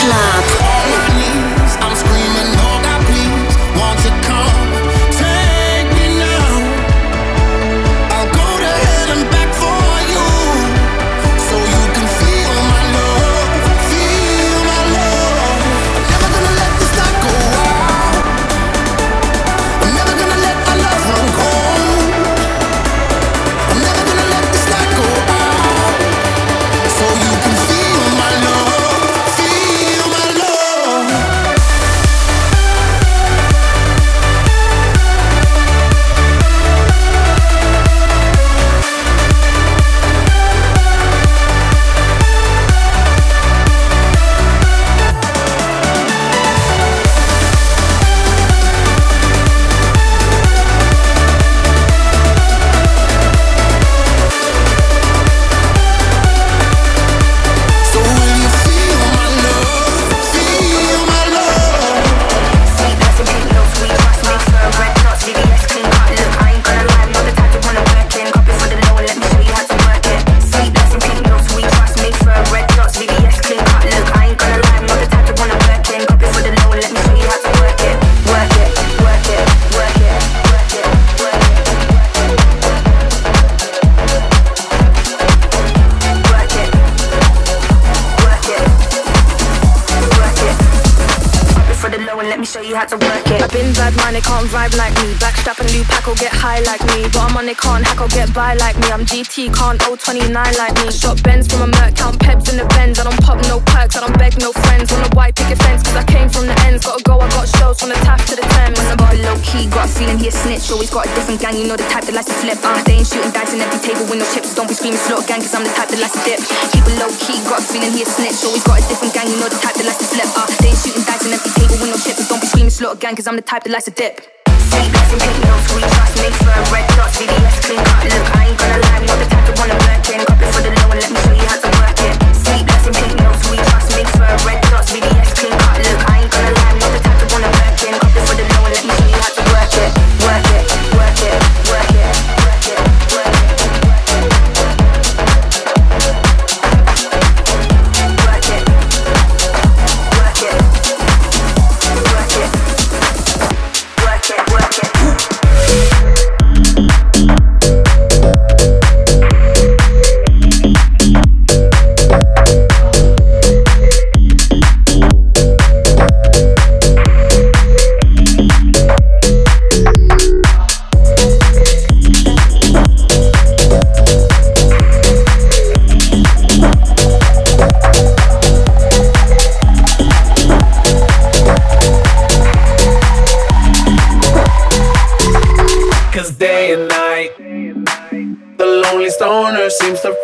Club. Me. Can't 029 like me. Shot bends from a Merc, count peps in the Benz. I don't pop no perks, I don't beg no friends. On a white picket fence, cause I came from the ends. Gotta go, I got shows from the Taft to the Thames. When I got low key, got a feeling he a snitch. Always got a different gang, you know the type that likes to flip. Uh, they ain't shooting dice in every table with no chips. Don't be screaming slow gang, cause I'm the type that likes to dip. Keep it low key, got a feeling he a snitch. Always got a different gang, you know the type that likes to flip. Uh, they ain't shooting dice in every table with no chips. Don't be screaming slow gang, cause I'm the type that likes to dip look, I ain't gonna lie, not the type to wanna flirt, ain't up for the low, and let me tell you how to work it. Sweet, lasting, pink nails, sweet shots, make for red dots, VVS, clean cut. Look.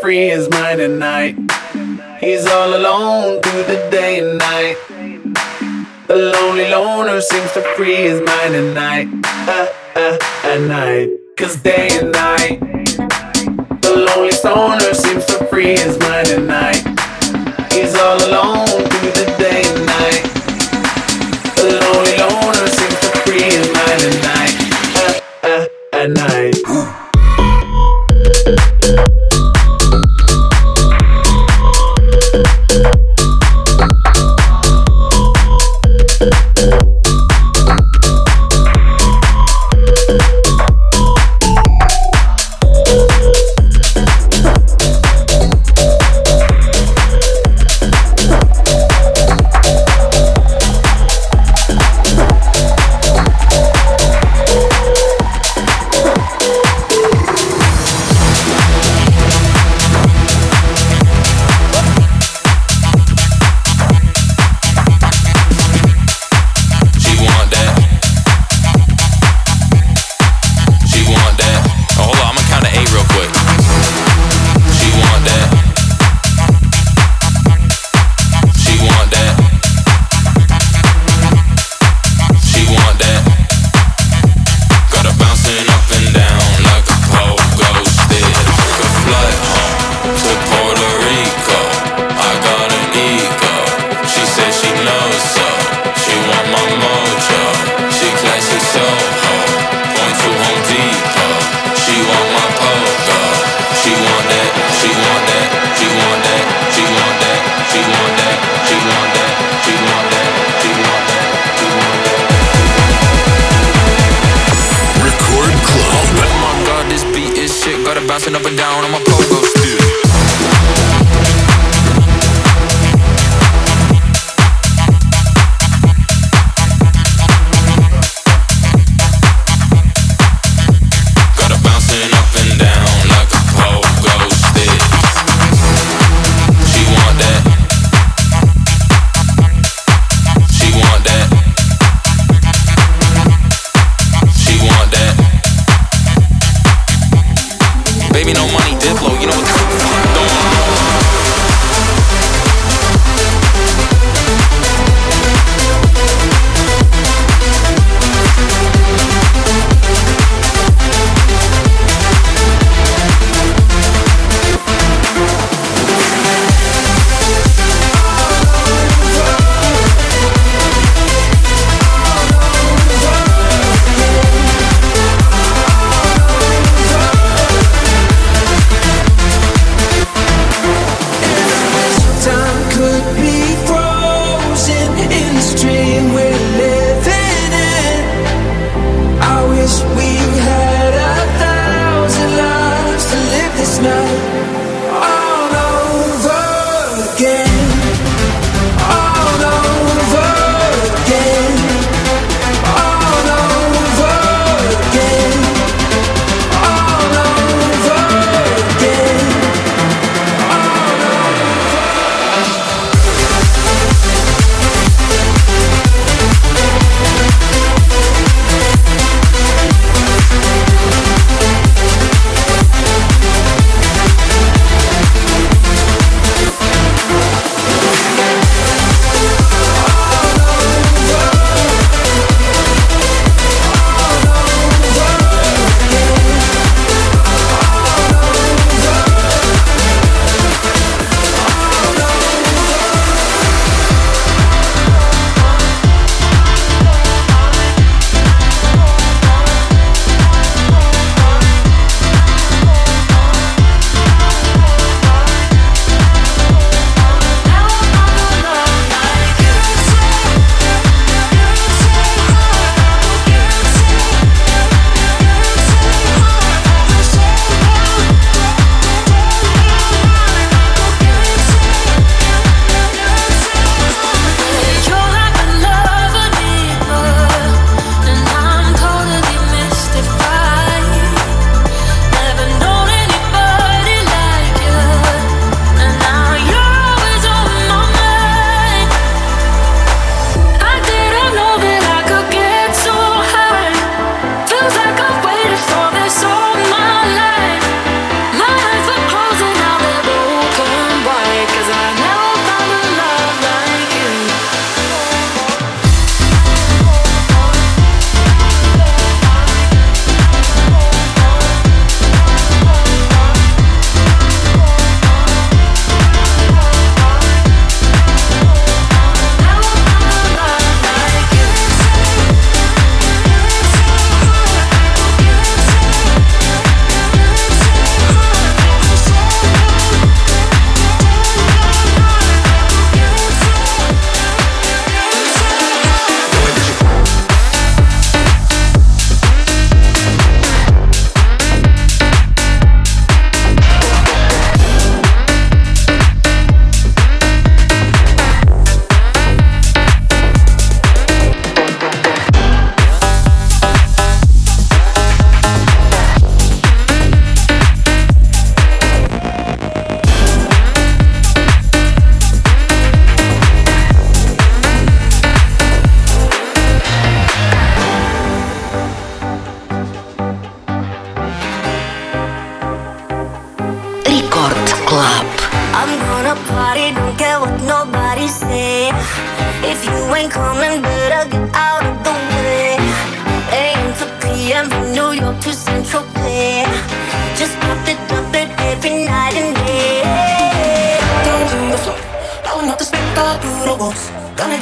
Free his mind at night. He's all alone through the day and night. The lonely loner seems to free his mind at night. Uh, uh, at night. Cause day and night, the lonely stoner seems to free his mind at night. He's all alone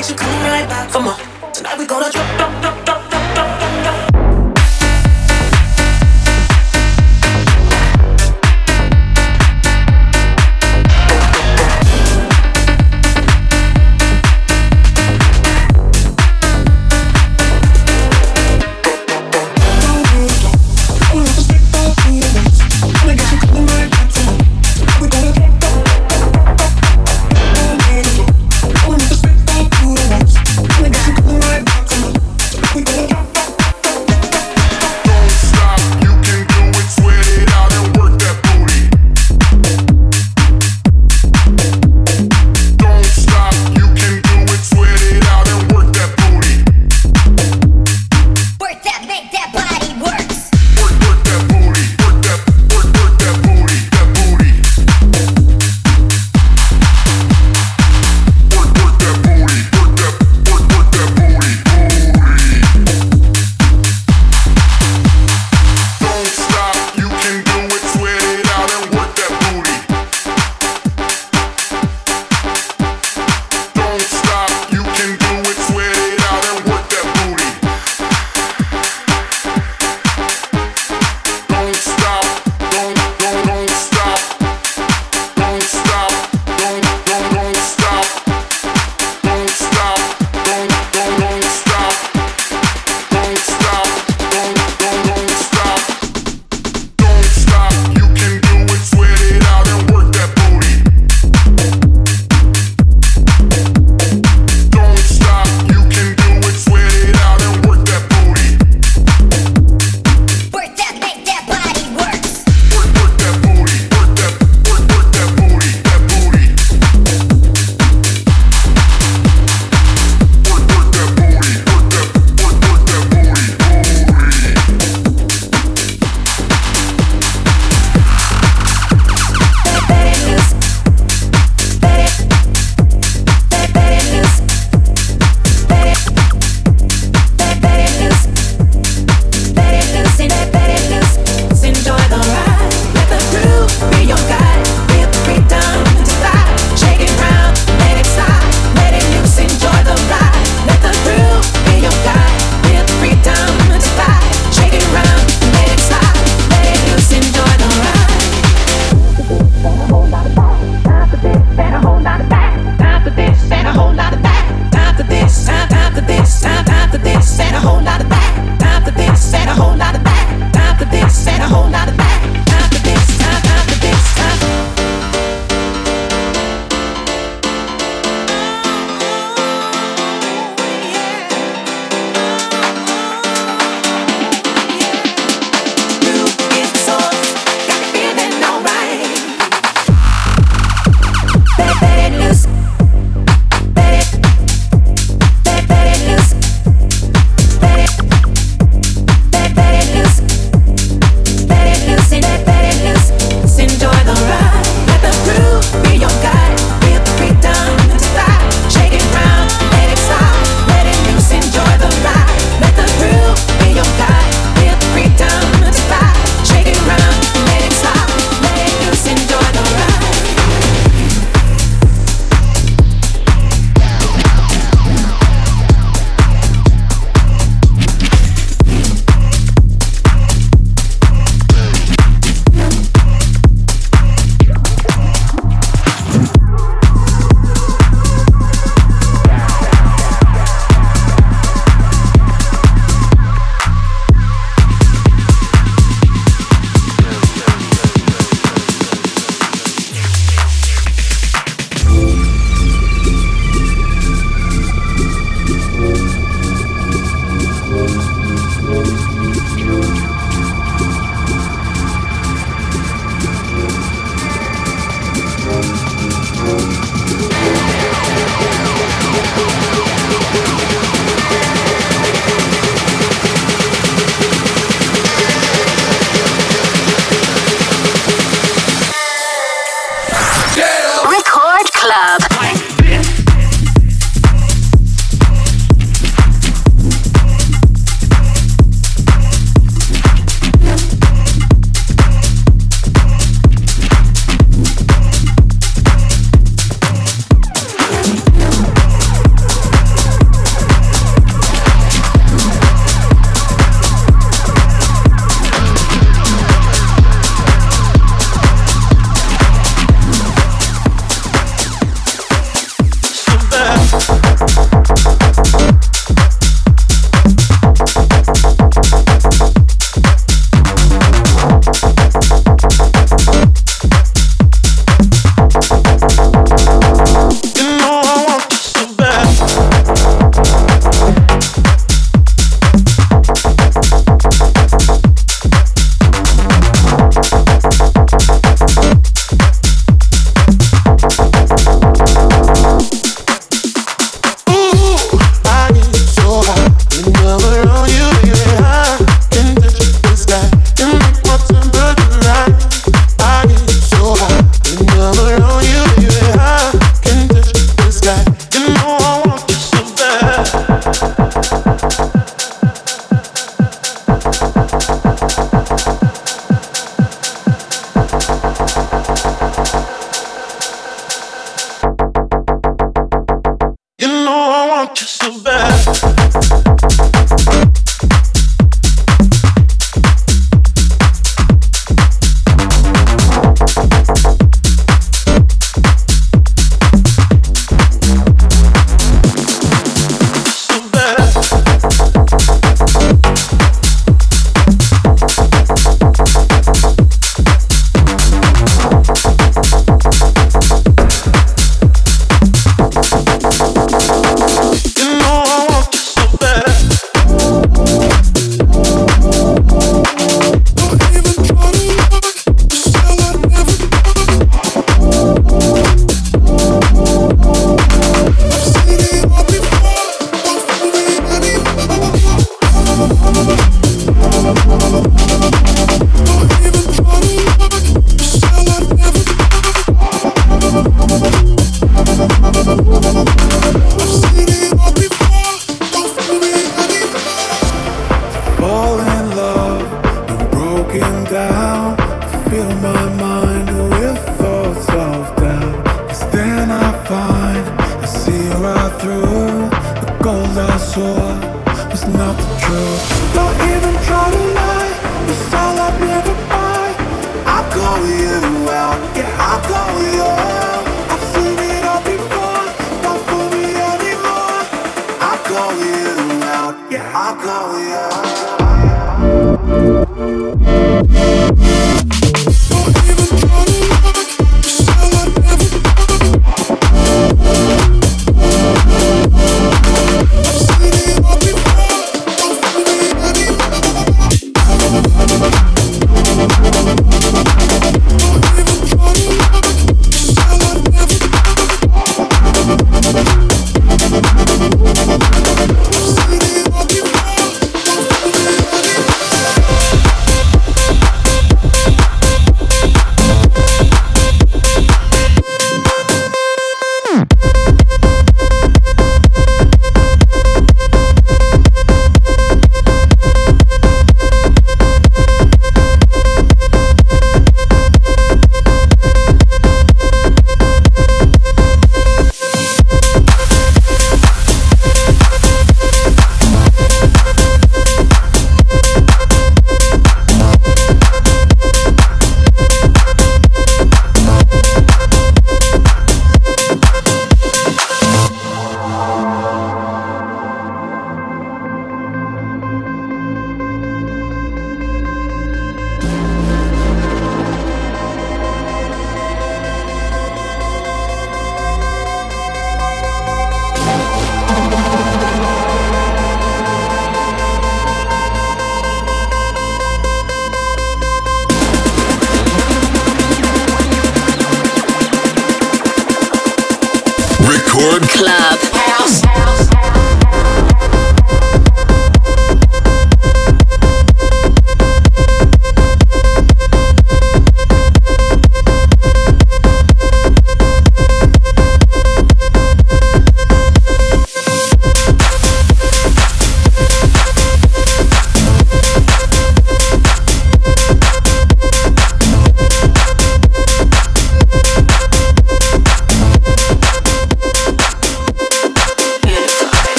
get you coming right back for more.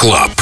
Рекорд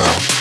What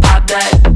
pop that.